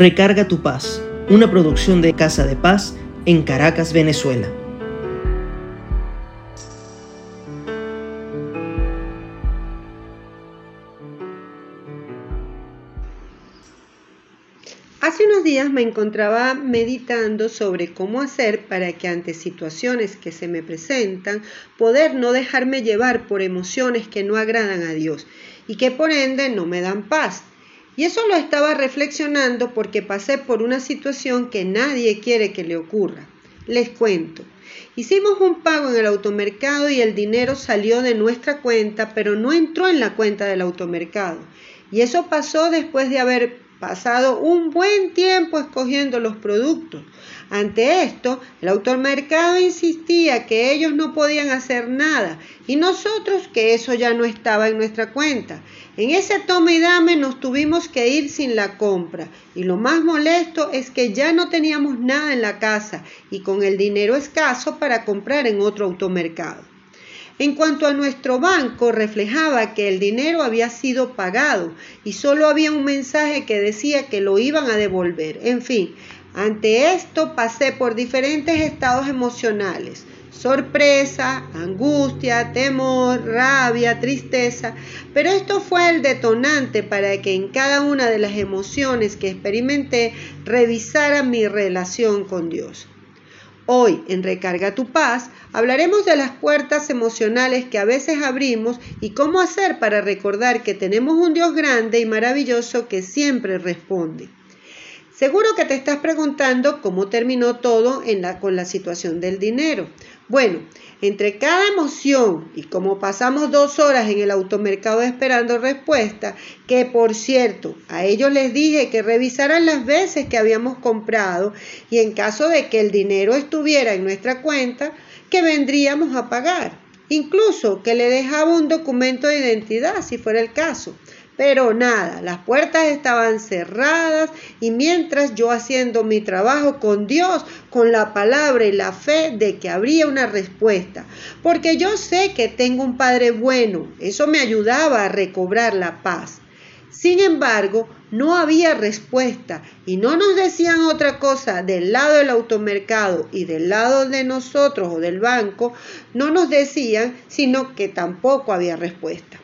Recarga tu paz, una producción de Casa de Paz en Caracas, Venezuela. Hace unos días me encontraba meditando sobre cómo hacer para que ante situaciones que se me presentan, poder no dejarme llevar por emociones que no agradan a Dios y que por ende no me dan paz. Y eso lo estaba reflexionando porque pasé por una situación que nadie quiere que le ocurra. Les cuento. Hicimos un pago en el automercado y el dinero salió de nuestra cuenta, pero no entró en la cuenta del automercado. Y eso pasó después de haber pasado un buen tiempo escogiendo los productos. Ante esto, el automercado insistía que ellos no podían hacer nada y nosotros que eso ya no estaba en nuestra cuenta. En ese toma y dame nos tuvimos que ir sin la compra y lo más molesto es que ya no teníamos nada en la casa y con el dinero escaso para comprar en otro automercado. En cuanto a nuestro banco, reflejaba que el dinero había sido pagado y solo había un mensaje que decía que lo iban a devolver. En fin, ante esto pasé por diferentes estados emocionales, sorpresa, angustia, temor, rabia, tristeza, pero esto fue el detonante para que en cada una de las emociones que experimenté revisara mi relación con Dios. Hoy en Recarga tu paz hablaremos de las puertas emocionales que a veces abrimos y cómo hacer para recordar que tenemos un Dios grande y maravilloso que siempre responde. Seguro que te estás preguntando cómo terminó todo en la, con la situación del dinero. Bueno, entre cada emoción y como pasamos dos horas en el automercado esperando respuesta, que por cierto, a ellos les dije que revisaran las veces que habíamos comprado y en caso de que el dinero estuviera en nuestra cuenta, que vendríamos a pagar. Incluso que le dejaba un documento de identidad si fuera el caso. Pero nada, las puertas estaban cerradas y mientras yo haciendo mi trabajo con Dios, con la palabra y la fe de que habría una respuesta. Porque yo sé que tengo un Padre bueno, eso me ayudaba a recobrar la paz. Sin embargo, no había respuesta y no nos decían otra cosa del lado del automercado y del lado de nosotros o del banco, no nos decían, sino que tampoco había respuesta.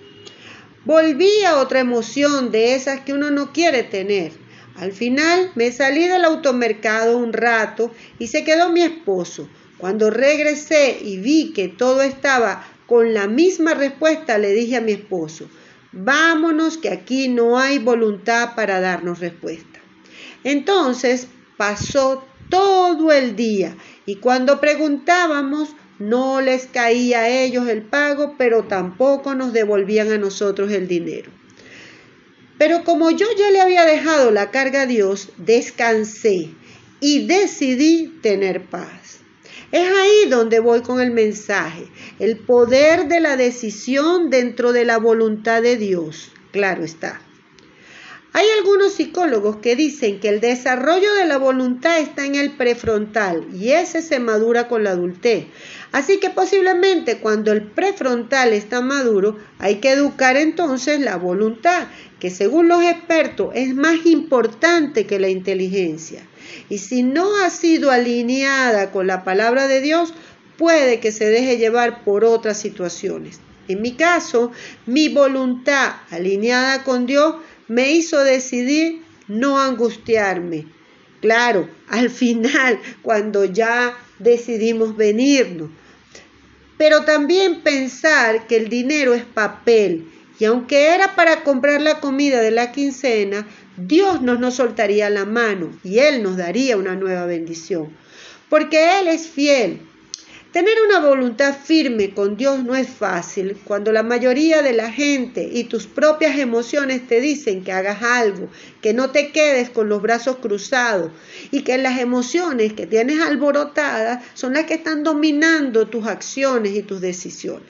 Volví a otra emoción de esas que uno no quiere tener. Al final me salí del automercado un rato y se quedó mi esposo. Cuando regresé y vi que todo estaba con la misma respuesta, le dije a mi esposo, vámonos que aquí no hay voluntad para darnos respuesta. Entonces pasó todo el día y cuando preguntábamos no les caía a ellos el pago, pero tampoco nos devolvían a nosotros el dinero. Pero como yo ya le había dejado la carga a Dios, descansé y decidí tener paz. Es ahí donde voy con el mensaje, el poder de la decisión dentro de la voluntad de Dios. Claro está. Hay algunos psicólogos que dicen que el desarrollo de la voluntad está en el prefrontal y ese se madura con la adultez. Así que posiblemente cuando el prefrontal está maduro hay que educar entonces la voluntad, que según los expertos es más importante que la inteligencia. Y si no ha sido alineada con la palabra de Dios, puede que se deje llevar por otras situaciones. En mi caso, mi voluntad alineada con Dios me hizo decidir no angustiarme. Claro, al final, cuando ya decidimos venirnos. Pero también pensar que el dinero es papel y aunque era para comprar la comida de la quincena, Dios nos, soltaría la mano y Él nos daría una nueva bendición. Porque Él es fiel Tener una voluntad firme con Dios no es fácil cuando la mayoría de la gente y tus propias emociones te dicen que hagas algo, que no te quedes con los brazos cruzados y que las emociones que tienes alborotadas son las que están dominando tus acciones y tus decisiones.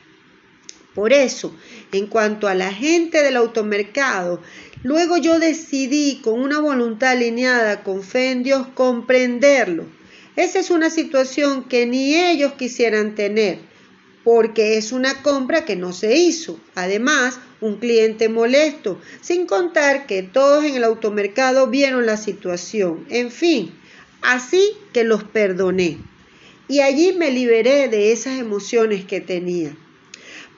Por eso, en cuanto a la gente del automercado, luego yo decidí con una voluntad alineada con fe en Dios comprenderlo esa es una situación que ni ellos quisieran tener, porque es una compra que no se hizo. Además, un cliente molesto, sin contar que todos en el automercado vieron la situación. En fin, así que los perdoné. Y allí me liberé de esas emociones que tenía.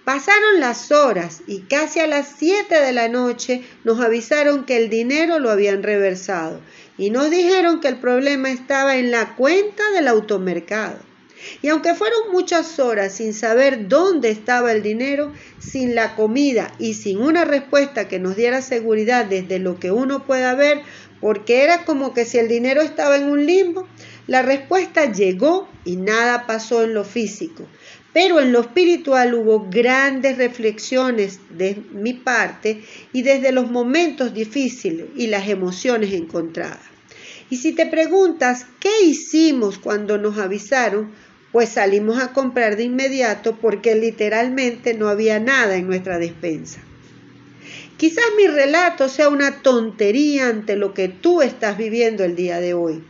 Pasaron las horas y casi a las 7 de la noche nos avisaron que el dinero lo habían reversado y nos dijeron que el problema estaba en la cuenta del automercado. Y aunque fueron muchas horas sin saber dónde estaba el dinero, sin la comida y sin una respuesta que nos diera seguridad desde lo que uno pueda ver, porque era como que si el dinero estaba en un limbo, la respuesta llegó y nada pasó en lo físico. Pero en lo espiritual hubo grandes reflexiones de mi parte y desde los momentos difíciles y las emociones encontradas. Y si te preguntas, ¿qué hicimos cuando nos avisaron? Pues salimos a comprar de inmediato porque literalmente no había nada en nuestra despensa. Quizás mi relato sea una tontería ante lo que tú estás viviendo el día de hoy,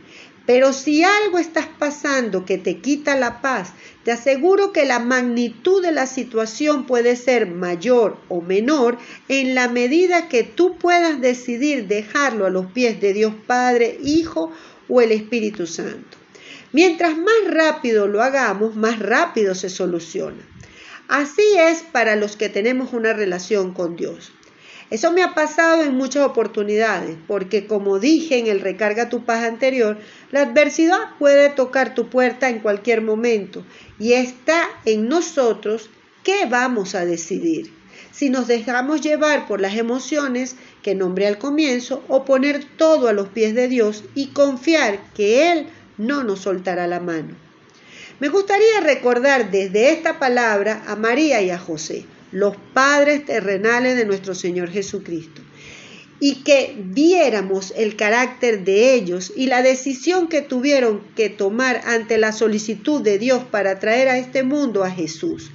pero si algo estás pasando que te quita la paz, te aseguro que la magnitud de la situación puede ser mayor o menor en la medida que tú puedas decidir dejarlo a los pies de Dios Padre, Hijo o el Espíritu Santo. Mientras más rápido lo hagamos, más rápido se soluciona. Así es para los que tenemos una relación con Dios. Eso me ha pasado en muchas oportunidades, porque como dije en el Recarga tu paz anterior, la adversidad puede tocar tu puerta en cualquier momento y está en nosotros qué vamos a decidir. Si nos dejamos llevar por las emociones que nombré al comienzo o poner todo a los pies de Dios y confiar que Él no nos soltará la mano. Me gustaría recordar desde esta palabra a María y a José los padres terrenales de nuestro Señor Jesucristo, y que viéramos el carácter de ellos y la decisión que tuvieron que tomar ante la solicitud de Dios para traer a este mundo a Jesús.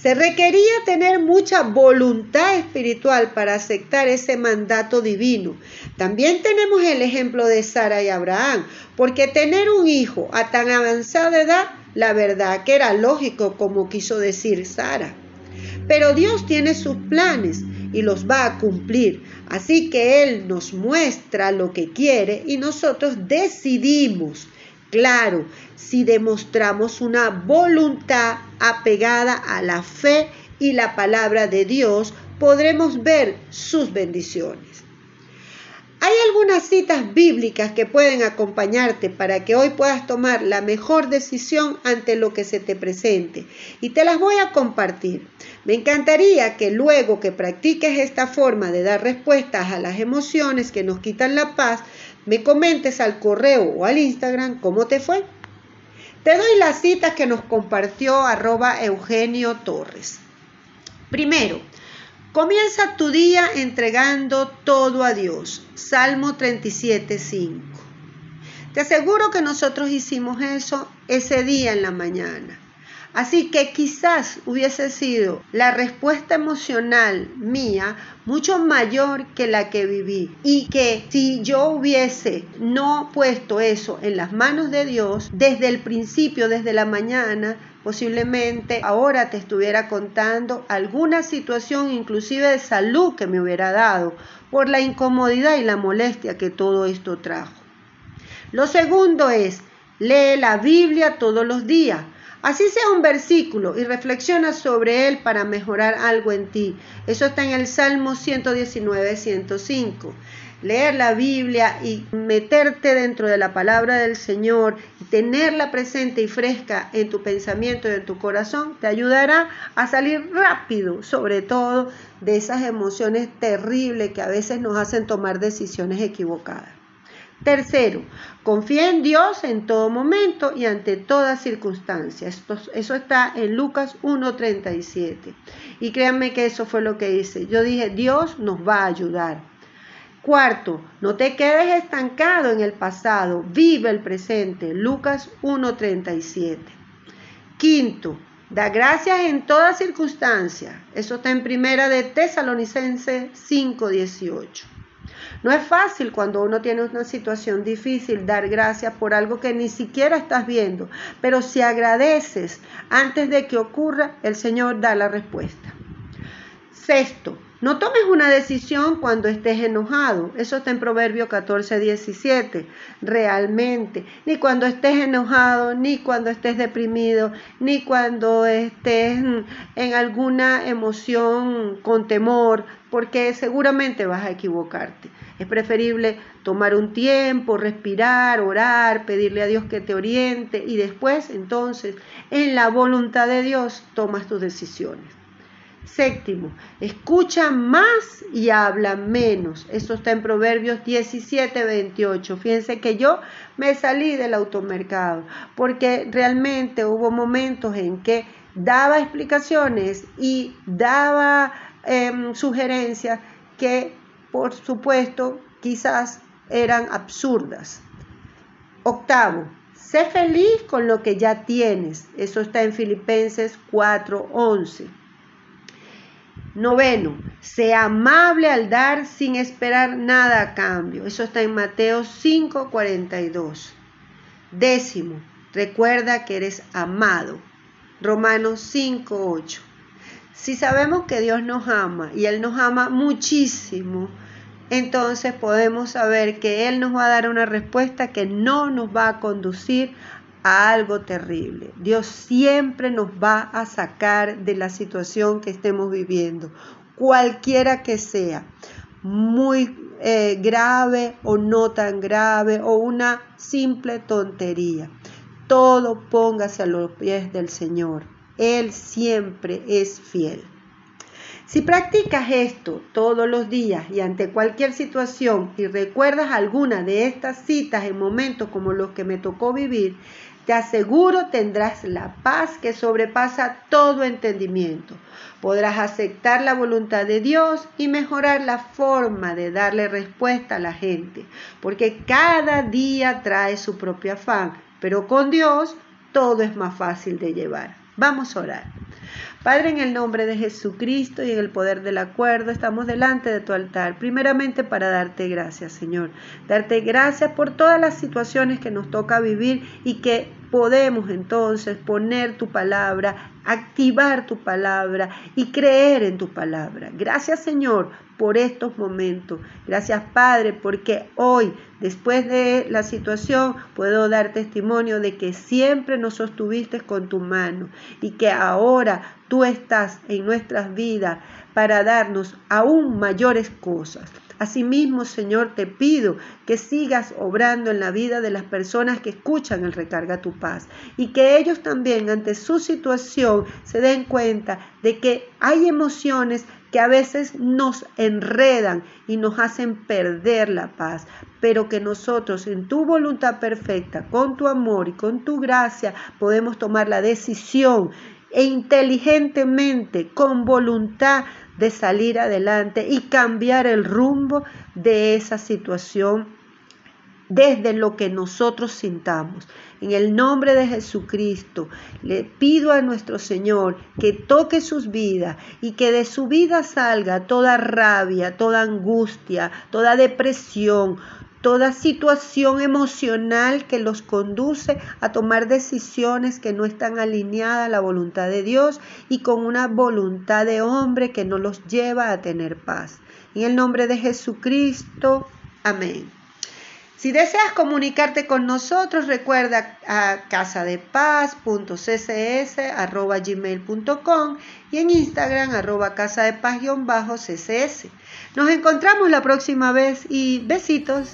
Se requería tener mucha voluntad espiritual para aceptar ese mandato divino. También tenemos el ejemplo de Sara y Abraham, porque tener un hijo a tan avanzada edad, la verdad que era lógico como quiso decir Sara. Pero Dios tiene sus planes y los va a cumplir. Así que Él nos muestra lo que quiere y nosotros decidimos. Claro, si demostramos una voluntad apegada a la fe y la palabra de Dios, podremos ver sus bendiciones. Algunas citas bíblicas que pueden acompañarte para que hoy puedas tomar la mejor decisión ante lo que se te presente y te las voy a compartir. Me encantaría que luego que practiques esta forma de dar respuestas a las emociones que nos quitan la paz, me comentes al correo o al Instagram cómo te fue. Te doy las citas que nos compartió arroba Eugenio Torres. Primero, Comienza tu día entregando todo a Dios. Salmo 37, 5. Te aseguro que nosotros hicimos eso ese día en la mañana. Así que quizás hubiese sido la respuesta emocional mía mucho mayor que la que viví. Y que si yo hubiese no puesto eso en las manos de Dios desde el principio, desde la mañana, posiblemente ahora te estuviera contando alguna situación inclusive de salud que me hubiera dado por la incomodidad y la molestia que todo esto trajo. Lo segundo es, lee la Biblia todos los días. Así sea un versículo y reflexiona sobre él para mejorar algo en ti. Eso está en el Salmo 119, 105 leer la Biblia y meterte dentro de la palabra del Señor y tenerla presente y fresca en tu pensamiento y en tu corazón, te ayudará a salir rápido, sobre todo de esas emociones terribles que a veces nos hacen tomar decisiones equivocadas. Tercero, confía en Dios en todo momento y ante toda circunstancia. Esto, eso está en Lucas 1.37. Y créanme que eso fue lo que hice. Yo dije, Dios nos va a ayudar. Cuarto, no te quedes estancado en el pasado, vive el presente. Lucas 1.37. Quinto, da gracias en toda circunstancia. Eso está en primera de Tesalonicense 5.18. No es fácil cuando uno tiene una situación difícil dar gracias por algo que ni siquiera estás viendo, pero si agradeces antes de que ocurra, el Señor da la respuesta. Sexto, no tomes una decisión cuando estés enojado. Eso está en Proverbio 14, 17. Realmente. Ni cuando estés enojado, ni cuando estés deprimido, ni cuando estés en alguna emoción con temor, porque seguramente vas a equivocarte. Es preferible tomar un tiempo, respirar, orar, pedirle a Dios que te oriente y después entonces en la voluntad de Dios tomas tus decisiones. Séptimo, escucha más y habla menos. Eso está en Proverbios 17, 28. Fíjense que yo me salí del automercado porque realmente hubo momentos en que daba explicaciones y daba em, sugerencias que, por supuesto, quizás eran absurdas. Octavo, sé feliz con lo que ya tienes. Eso está en Filipenses 4, 11. Noveno, sea amable al dar sin esperar nada a cambio. Eso está en Mateo 5, 42. Décimo, recuerda que eres amado. Romanos 5, 8. Si sabemos que Dios nos ama y Él nos ama muchísimo, entonces podemos saber que Él nos va a dar una respuesta que no nos va a conducir algo terrible. Dios siempre nos va a sacar de la situación que estemos viviendo, cualquiera que sea, muy eh, grave o no tan grave o una simple tontería. Todo póngase a los pies del Señor. Él siempre es fiel. Si practicas esto todos los días y ante cualquier situación y recuerdas alguna de estas citas en momentos como los que me tocó vivir, te aseguro tendrás la paz que sobrepasa todo entendimiento. Podrás aceptar la voluntad de Dios y mejorar la forma de darle respuesta a la gente, porque cada día trae su propio afán, pero con Dios todo es más fácil de llevar. Vamos a orar. Padre, en el nombre de Jesucristo y en el poder del acuerdo, estamos delante de tu altar, primeramente para darte gracias, Señor. Darte gracias por todas las situaciones que nos toca vivir y que podemos entonces poner tu palabra, activar tu palabra y creer en tu palabra. Gracias Señor por estos momentos. Gracias Padre porque hoy, después de la situación, puedo dar testimonio de que siempre nos sostuviste con tu mano y que ahora tú estás en nuestras vidas para darnos aún mayores cosas. Asimismo, Señor, te pido que sigas obrando en la vida de las personas que escuchan el Recarga tu Paz y que ellos también ante su situación se den cuenta de que hay emociones que a veces nos enredan y nos hacen perder la paz, pero que nosotros en tu voluntad perfecta, con tu amor y con tu gracia, podemos tomar la decisión e inteligentemente, con voluntad, de salir adelante y cambiar el rumbo de esa situación desde lo que nosotros sintamos. En el nombre de Jesucristo, le pido a nuestro Señor que toque sus vidas y que de su vida salga toda rabia, toda angustia, toda depresión, toda situación emocional que los conduce a tomar decisiones que no están alineadas a la voluntad de Dios y con una voluntad de hombre que no los lleva a tener paz. En el nombre de Jesucristo, amén. Si deseas comunicarte con nosotros, recuerda a casadepaz.ccs.gmail.com y en Instagram arroba casadepaz-ccs. Nos encontramos la próxima vez y besitos.